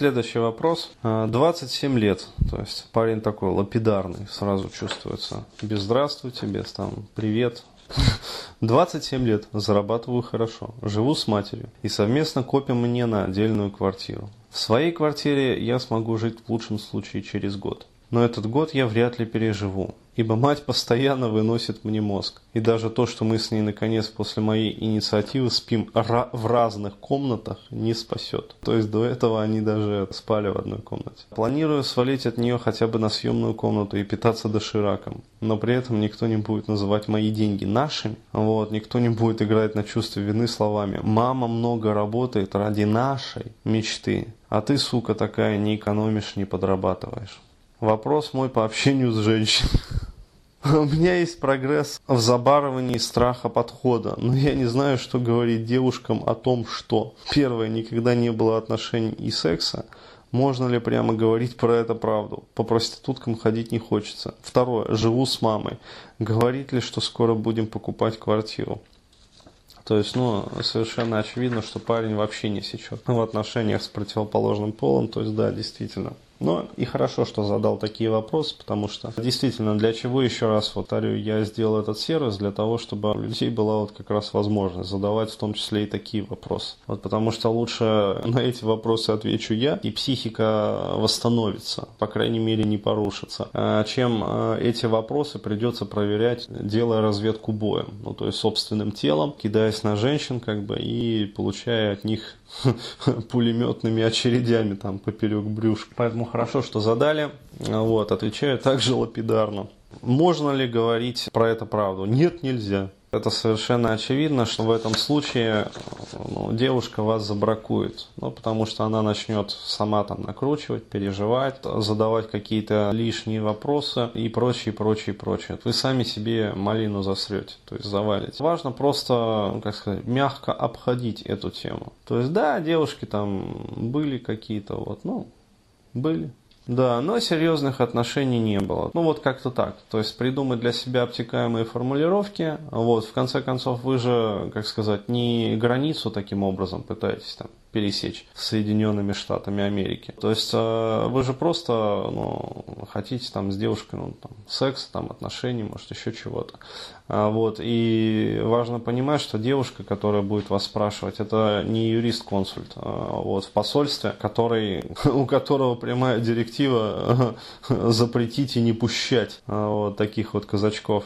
следующий вопрос. 27 лет, то есть парень такой лапидарный, сразу чувствуется. Без здравствуйте, без там привет, 27 лет, зарабатываю хорошо, живу с матерью и совместно копим мне на отдельную квартиру. В своей квартире я смогу жить в лучшем случае через год. Но этот год я вряд ли переживу ибо мать постоянно выносит мне мозг. И даже то, что мы с ней наконец после моей инициативы спим в разных комнатах, не спасет. То есть до этого они даже спали в одной комнате. Планирую свалить от нее хотя бы на съемную комнату и питаться дошираком. Но при этом никто не будет называть мои деньги нашими. Вот, никто не будет играть на чувство вины словами «мама много работает ради нашей мечты, а ты, сука, такая, не экономишь, не подрабатываешь». Вопрос мой по общению с женщиной. У меня есть прогресс в забарывании страха подхода, но я не знаю, что говорить девушкам о том, что первое, никогда не было отношений и секса, можно ли прямо говорить про это правду? По проституткам ходить не хочется. Второе, живу с мамой. Говорит ли, что скоро будем покупать квартиру? То есть, ну, совершенно очевидно, что парень вообще не сечет в отношениях с противоположным полом. То есть, да, действительно, но и хорошо, что задал такие вопросы, потому что действительно, для чего, еще раз повторю, я сделал этот сервис, для того, чтобы у людей была вот как раз возможность задавать в том числе и такие вопросы. Вот потому что лучше на эти вопросы отвечу я, и психика восстановится, по крайней мере не порушится, а чем а, эти вопросы придется проверять, делая разведку боем, ну то есть собственным телом, кидаясь на женщин как бы и получая от них пулеметными очередями там поперек брюшка. Поэтому хорошо, что задали. Вот, отвечаю также лапидарно. Можно ли говорить про это правду? Нет, нельзя. Это совершенно очевидно, что в этом случае ну, девушка вас забракует, ну, потому что она начнет сама там накручивать, переживать, задавать какие-то лишние вопросы и прочее, прочее, прочее. Вы сами себе малину засрете, то есть завалите. Важно просто, как сказать, мягко обходить эту тему. То есть, да, девушки там были какие-то вот, ну, были, да, но серьезных отношений не было. Ну вот как-то так. То есть придумать для себя обтекаемые формулировки. Вот, в конце концов, вы же, как сказать, не границу таким образом пытаетесь там пересечь с Соединенными Штатами Америки. То есть э, вы же просто ну, хотите там с девушкой ну, там, секс, там, отношений, может еще чего-то. А, вот. И важно понимать, что девушка, которая будет вас спрашивать, это не юрист-консульт а, вот, в посольстве, который, у которого прямая директива запретить и не пущать а, вот, таких вот казачков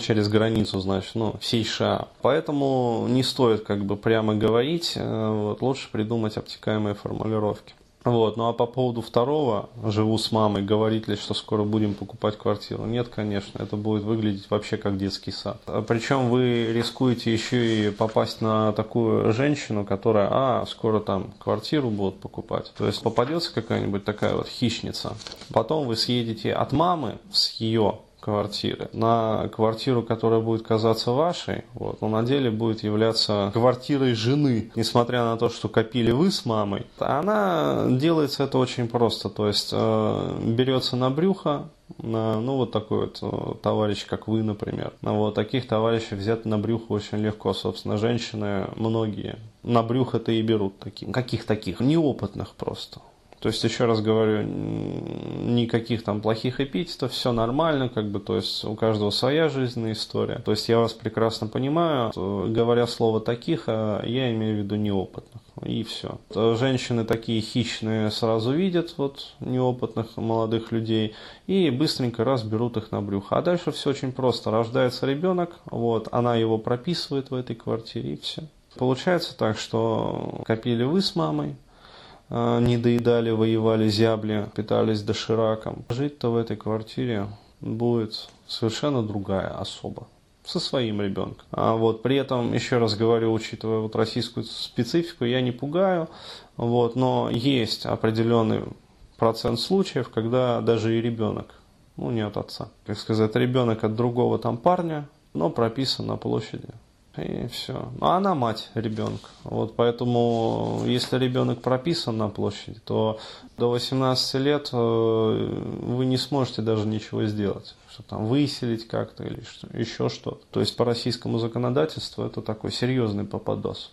через границу, значит, ну, всей США. Поэтому не стоит как бы прямо говорить, э, вот, лучше придумать обтекаемые формулировки. Вот, ну а по поводу второго, живу с мамой, говорит ли, что скоро будем покупать квартиру? Нет, конечно, это будет выглядеть вообще как детский сад. А Причем вы рискуете еще и попасть на такую женщину, которая, а, скоро там квартиру будут покупать. То есть попадется какая-нибудь такая вот хищница. Потом вы съедете от мамы с ее квартиры на квартиру, которая будет казаться вашей, вот, но на деле будет являться квартирой жены, несмотря на то, что копили вы с мамой. Она делается это очень просто, то есть э, берется на брюхо, на, ну вот такой вот э, товарищ, как вы, например. Вот таких товарищей взять на брюхо очень легко, собственно, женщины многие на брюхо-то и берут таких. Каких таких? Неопытных просто. То есть, еще раз говорю, никаких там плохих эпитетов, все нормально, как бы, то есть у каждого своя жизненная история. То есть я вас прекрасно понимаю, говоря слово таких, а я имею в виду неопытных. И все. Женщины такие хищные сразу видят вот неопытных молодых людей и быстренько раз берут их на брюхо. А дальше все очень просто. Рождается ребенок, вот, она его прописывает в этой квартире и все. Получается так, что копили вы с мамой, не доедали, воевали, зябли, питались дошираком. Жить-то в этой квартире будет совершенно другая особа со своим ребенком. А вот при этом, еще раз говорю, учитывая вот российскую специфику, я не пугаю, вот, но есть определенный процент случаев, когда даже и ребенок, ну не от отца, как сказать, ребенок от другого там парня, но прописан на площади и все. Ну, а она мать ребенка. Вот поэтому, если ребенок прописан на площади, то до 18 лет э, вы не сможете даже ничего сделать. Что там выселить как-то или что, еще что-то. То есть по российскому законодательству это такой серьезный попадос.